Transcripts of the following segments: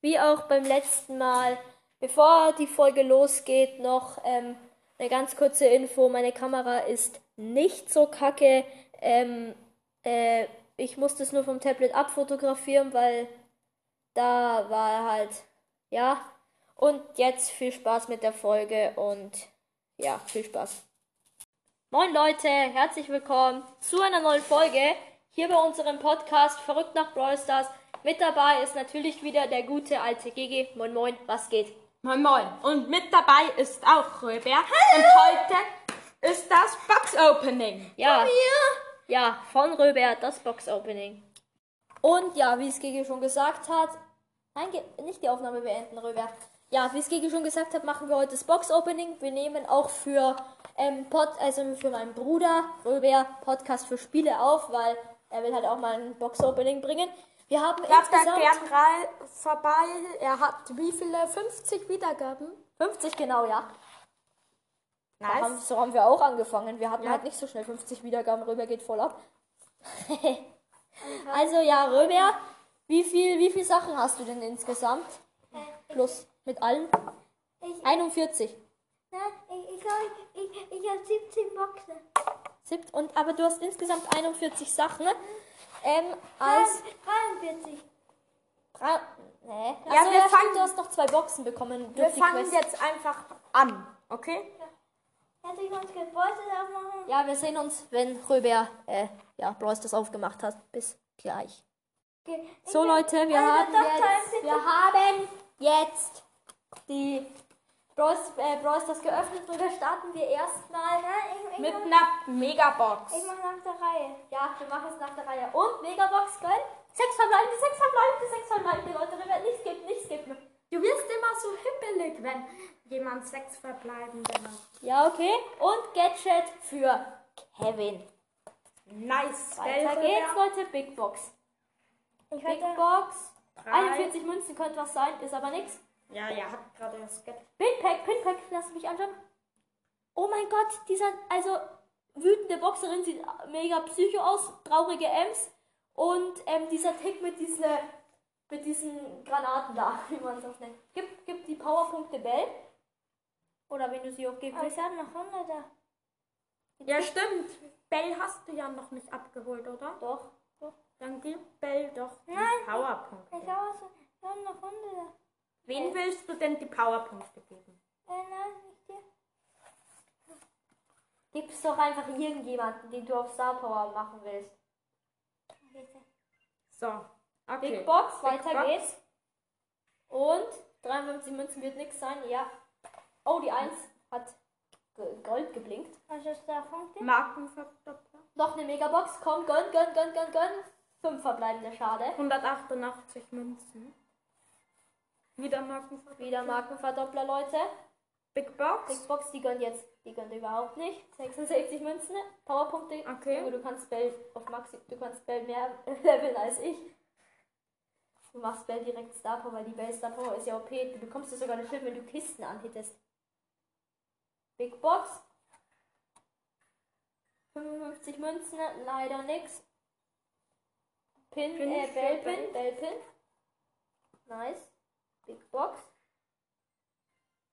wie auch beim letzten Mal. Bevor die Folge losgeht, noch ähm, eine ganz kurze Info. Meine Kamera ist nicht so kacke. Ähm, äh, ich musste es nur vom Tablet abfotografieren, weil da war halt, ja. Und jetzt viel Spaß mit der Folge und ja, viel Spaß. Moin Leute, herzlich willkommen zu einer neuen Folge hier bei unserem Podcast Verrückt nach Brawl Stars. Mit dabei ist natürlich wieder der gute alte Gigi. Moin Moin, was geht? Moin Moin. Und mit dabei ist auch Robert. Und heute ist das Box Opening. Ja, ja, von Robert, das Box Opening. Und ja, wie es Gigi schon gesagt hat, nein, nicht die Aufnahme beenden, Robert. Ja, wie es Gigi schon gesagt hat, machen wir heute das Box Opening. Wir nehmen auch für ähm, Pod, also für meinen Bruder Robert Podcast für Spiele auf, weil er will halt auch mal ein Box Opening bringen. Wir haben Schaut da insgesamt gern vorbei. Er hat wie viele? 50 Wiedergaben. 50 genau, ja. Da haben, Nice. so haben wir auch angefangen. Wir hatten Ja. halt nicht so schnell 50 Wiedergaben. Röber geht voll ab. also ja, Röber, wie viel, wie viel Sachen hast du denn insgesamt? Plus mit allen? Ich, 41. nein, ich, ich, glaub, ich, ich, habe 17 Boxen. Siebt- Und, aber du hast insgesamt 41 Sachen. Ähm, als 43. drei, nee. Ja, Achso, wir ja, fangen- du hast noch zwei Boxen bekommen. Wir fangen jetzt einfach an. Okay? Hätte ich uns Geburtstag aufmachen? Ja, wir sehen uns, wenn Röber äh, ja, Bros das aufgemacht hat. Bis gleich. Okay. So Leute, wir haben jetzt, wir haben jetzt die Bros, äh, Bros das geöffnet und da starten wir erstmal ich, ich, Mit einer Megabox. ich mach nach der Reihe. ja, wir machen es nach der Reihe und Megabox Girl. Sechs verbleibende, sechs verbleibende, sechs verbleibende Leute, wir werden nicht skippen, nicht skippen. Du wirst immer so hippelig, wenn jemand sechs verbleibende hat. Ja, okay. Und Gadget für Kevin. Nice. Weiter Gell, geht's? Leute. Big Box. Ich Big Box. Drei. 41 Münzen könnte was sein, ist aber nichts. Ja, ja, hat gerade das Geld. Pinpack, Pinpack, lass mich anschauen. Oh mein Gott, dieser, also wütende Boxerin sieht mega psycho aus, traurige Ems und ähm, dieser Tick mit dieser, mit diesen Granaten da, wie man es auch nennt. Gib, gib die Powerpunkte Bell. Oder wenn du sie auch geben aber ich habe noch 100 da. Ja, stimmt. Bell hast du ja noch nicht abgeholt, oder? Doch. Dann gib Bell doch die Nein, Powerpunkte. Ich habe noch 100 da. Wen willst du denn die Powerpunkte geben? Äh, nein, nicht dir. Gib's doch einfach irgendjemanden, den du auf Star Power machen willst. Bitte. So. Okay. Big Box, Big weiter Box. geht's. Und 53 Münzen wird nichts sein, ja. Oh, die 1 hat Gold geblinkt. Was ist da Punkte? Markenverdoppler. Noch eine Megabox, komm, gönn, gönn, gönn, gönn, gönn. Fünf verbleibende Schade. 188 Münzen. Wieder Markenverdoppler. Wieder Markenverdoppler, Leute. Big Box. Big Box, die gönnt jetzt, die gönnt überhaupt nicht. 66 Münzen, Powerpunkte. Okay. Junge, du kannst Bell auf Maxi, du kannst Bell mehr leveln als ich. Du machst Bell direkt Star Power, weil die Bell Star Power ist ja OP. Du bekommst ja sogar eine Schild, wenn du Kisten anhittest. Big Box. 55 Münzen, leider nix. Pin, Pin äh, für Bell Bell. Pin, Bell Pin. Nice. Big Box.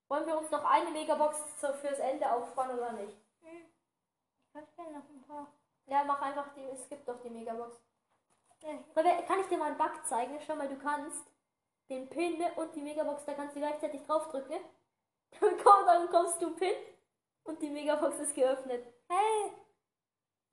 Wollen wir uns noch eine Megabox fürs Ende aufsparen oder nicht? Ich hab ja noch ein paar. Ja, mach einfach die, es gibt doch die Megabox. Ja, kann ich dir mal einen Bug zeigen? Schau mal, du kannst den Pin und die Megabox, da kannst du gleichzeitig draufdrücken. Dann, komm, dann kommst du Pin und die Megabox ist geöffnet. Hey,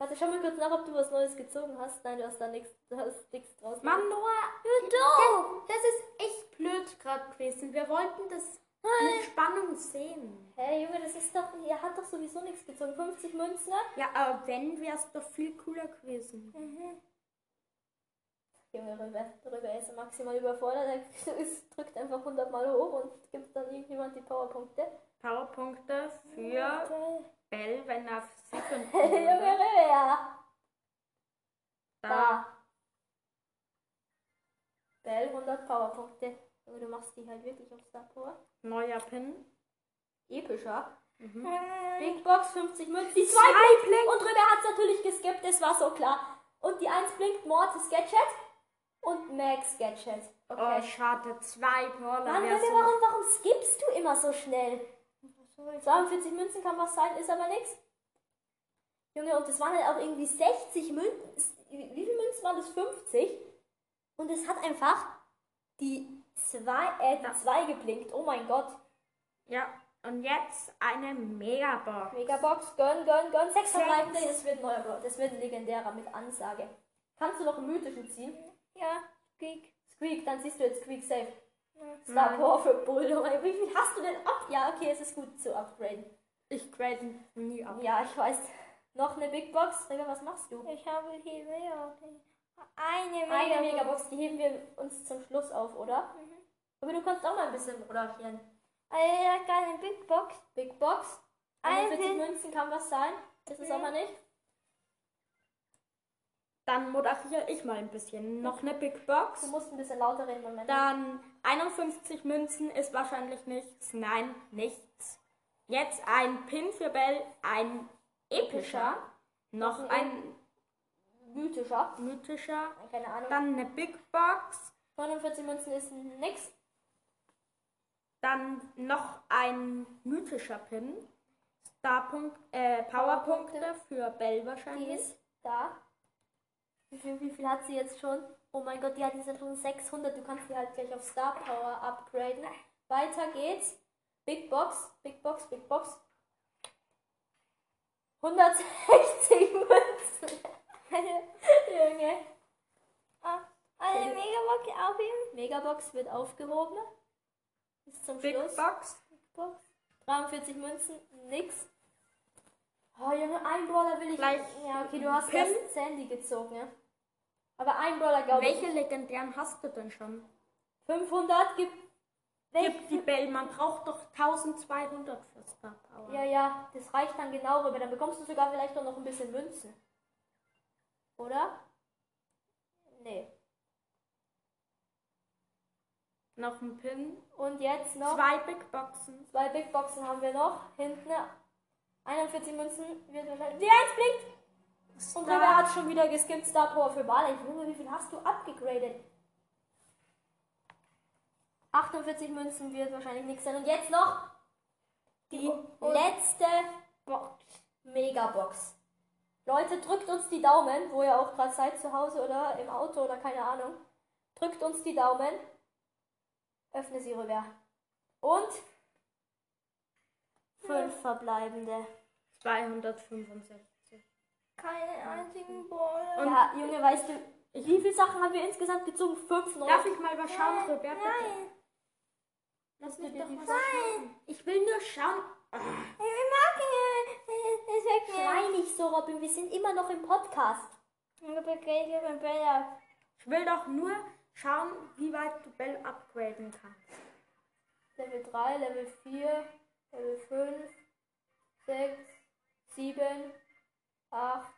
Warte, schau mal kurz nach, ob du was Neues gezogen hast. Nein, du hast da nichts, du hast nichts draus. Mann, Noah. du! Das ist echt blöd gerade gewesen. Wir wollten das mit Spannung sehen. Hey Junge, das ist doch, ihr hat doch sowieso nichts gezogen. 50 Münzen, ne? Ja, aber wenn, wäre es doch viel cooler gewesen. Mhm. Junge, Röber, Röber ist maximal überfordert. Er drückt einfach 100 Mal hoch und gibt dann irgendjemand die Powerpunkte. Powerpunkte für Okay. Bell, wenn er auf sie finden Junge, würde. Röber! Da. Da. Bell 100 Powerpunkte. Junge, du machst die halt wirklich auf Star Power. Neuer Pin. Epischer. Mhm. Big Box 50 Münzen. Die 2 Zwei blinkt. Und Röber hat es natürlich geskippt, das war so klar. Und die 1 blinkt Mortis Gadget und Max Gadget. Okay. Oh, schade. Zwei Brawler. Mann, so- warum, warum skippst du immer so schnell? 42 Münzen kann was sein, ist aber nichts. Junge, und das waren halt auch irgendwie 60 Münzen. Wie viele Münzen waren das? 50? Und es hat einfach die 2 äh, die zwei geblinkt. Oh mein Gott. Ja, und jetzt eine Megabox. Megabox, gönn, gönn, gönn. Sechs verbleibende, das wird ein neuer. Das wird ein legendärer mit Ansage. Kannst du noch einen mythischen ziehen? Ja, Squeak. Squeak, dann siehst du jetzt Squeak safe. Star Power für Bull. Mein, Wie viel hast du denn ab? Ja, okay, es ist gut zu upgraden. Ich grade nie ab. Ja, ich weiß. Noch eine Big Box. Rega, was machst du? Ich habe hier mehr. Eine Eine Megabox. Die heben wir uns zum Schluss auf, oder? Aber du kannst auch mal ein bisschen moderieren. Eine kleine Big Box. Big Box. Ein 41 Pin. Münzen kann was sein. Ist es Mhm. aber nicht. Dann moderiere ich mal ein bisschen. Noch eine Big Du Box. musst ein bisschen lauter reden, Moment. Dann 51 Münzen ist wahrscheinlich nichts. Nein, nichts. Jetzt ein Pin für Bell, ein epischer, noch ein ein Mythischer. mythischer, Keine Ahnung. dann eine Big Box, 49 Münzen ist nix. dann noch ein mythischer Pin, Starpunkt, äh, Powerpunkte für Bell Die wahrscheinlich. ist da. Wie viel, wie viel hat sie jetzt schon? Oh mein Gott, die hat jetzt schon 600. Du kannst die halt gleich auf Star Power upgraden. Weiter geht's. Big Box, Big Box, Big Box. 160 Münzen. Junge. Ah, Eine Megabox aufheben. Megabox wird aufgehoben. Bis zum Big Schluss. Box, Box. 43 Münzen, nix. Oh Junge, ein Brawler will ich. Gleich ja, okay, du hast Pin. erst Sandy gezogen, ja. Aber ein Brawler glaube ich. welche legendären hast du denn schon? 500 gibt. Gib die Bell, man braucht doch 1200 für Star Power. Ja, ja, das reicht dann genau rüber. Dann bekommst du sogar vielleicht auch noch ein bisschen Münzen. Oder? Nee. Noch ein Pin, Und jetzt noch zwei Big Boxen. zwei Big Boxen haben wir noch. Hinten 41 Münzen wird wahrscheinlich. Die 1 blinkt! Und Star- River hat schon wieder geskippt Star Power für Barley. Junge, wie viel hast du abgegradet? 48 Münzen wird wahrscheinlich nichts sein. Und jetzt noch die letzte Box. Megabox. Leute, drückt uns die Daumen, wo ihr auch gerade seid, zu Hause oder im Auto oder keine Ahnung. Drückt uns die Daumen. Öffne sie rüber. Und fünf verbleibende. 265. Keine einzigen Brawler. ja, Junge, weißt du, wie viele Sachen haben wir insgesamt gezogen? Fünf, neun. Darf ich mal was schauen, Roberta? Nein. Lass mich doch die mal Sachen- schauen. Ich will nur schauen. Ich mag ihn. Weg. Schrei nicht so, Robin, wir sind immer noch im Podcast. Ich will doch nur schauen, wie weit du Bell upgraden kannst. Level 3, Level 4, Level 5, 6, 7, 8.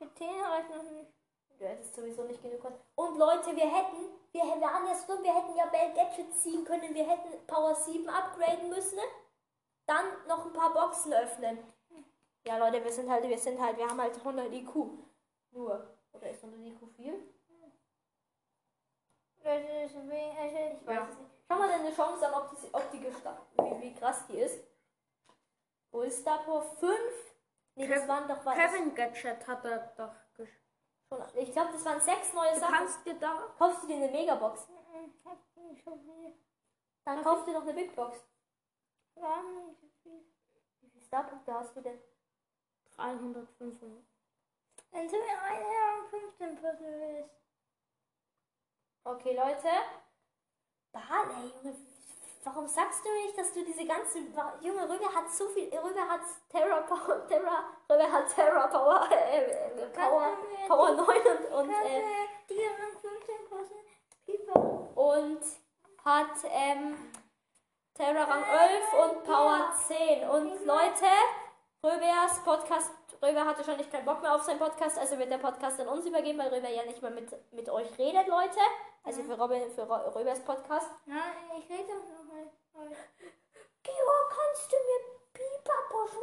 Die 10 reicht noch nicht. Du hättest sowieso nicht genug. Kon- Und Leute, wir hätten, wir waren ja so dumm, wir hätten ja Bell Gadget ziehen können, wir hätten Power 7 upgraden müssen. Dann noch ein paar Boxen öffnen. Ja, Leute, wir sind halt, wir sind halt, wir haben halt 100 IQ. Nur. Oder ist 100 IQ viel? Ich weiß es nicht. Schau mal deine Chance an, ob die, ob die gesta- wie, wie krass die ist. Wo ist Star Power 5? Nee, das waren doch was. Kevin Gadget hat er doch Schon, ich glaube, das waren sechs neue Du Sachen. kannst dir da. Kaufst du dir eine Megabox? so viel. Dann kauf dir noch eine Big Box. Wie viele Starpunkte hast du denn? 305. Wenn du mir eine Jahr 15 Puzzle willst. Okay, Leute. Barley, Junge. Warum sagst du mir nicht, dass du diese ganzen. Junge, Rübe hat so viel. Rübe hat Terra Power. Terra. Rübe hat Terra Power. Äh, äh, Power, mir Power die- 9 und. und äh, du dir noch 15 Puzzle? Pieper. und hat ähm, Terra Rang 11 und Power 10. Und Leute, Röbers Podcast, Röber hatte schon nicht keinen Bock mehr auf seinen Podcast, also wird der Podcast an uns übergeben, weil Röber ja nicht mehr mit, mit euch redet, Leute. Also für, Robin, für Röbers Podcast. Nein, ich rede noch mal. Georg, kannst du mir Pieper pushen?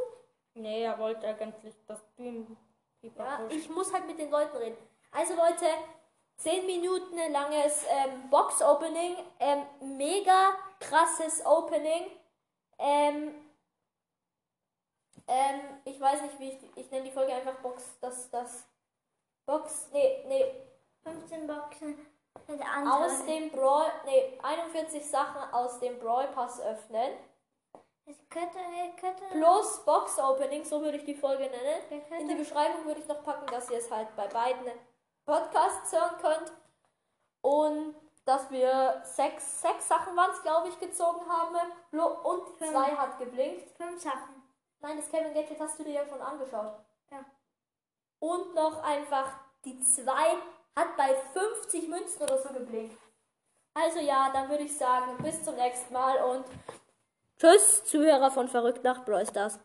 Nee, er wollte eigentlich, ihm Pieper Ja, ich muss halt mit den Leuten reden. Also Leute, 10 Minuten langes ähm, Box-Opening. Ähm, mega krasses Opening. Ähm, ähm, ich weiß nicht, wie ich, ich nenne die Folge einfach Box, das, das, Box, nee, nee, 15 Boxen mit aus anderen. dem Brawl, nee, 41 Sachen aus dem Brawl Pass öffnen. Es könnte, könnte. Plus Box Opening, so würde ich die Folge nennen. In die Beschreibung würde ich noch packen, dass ihr es halt bei beiden Podcasts hören könnt. Und dass wir sechs, sechs Sachen waren es, glaube ich, gezogen haben. Und zwei hat geblinkt. Fünf Sachen. Nein, das Kevin Gadget hast du dir ja schon angeschaut. Ja. Und noch einfach die zwei hat bei 50 Münzen oder so geblinkt. Also ja, dann würde ich sagen, bis zum nächsten Mal und tschüss, Zuhörer von Verrückt nach Brawl Stars.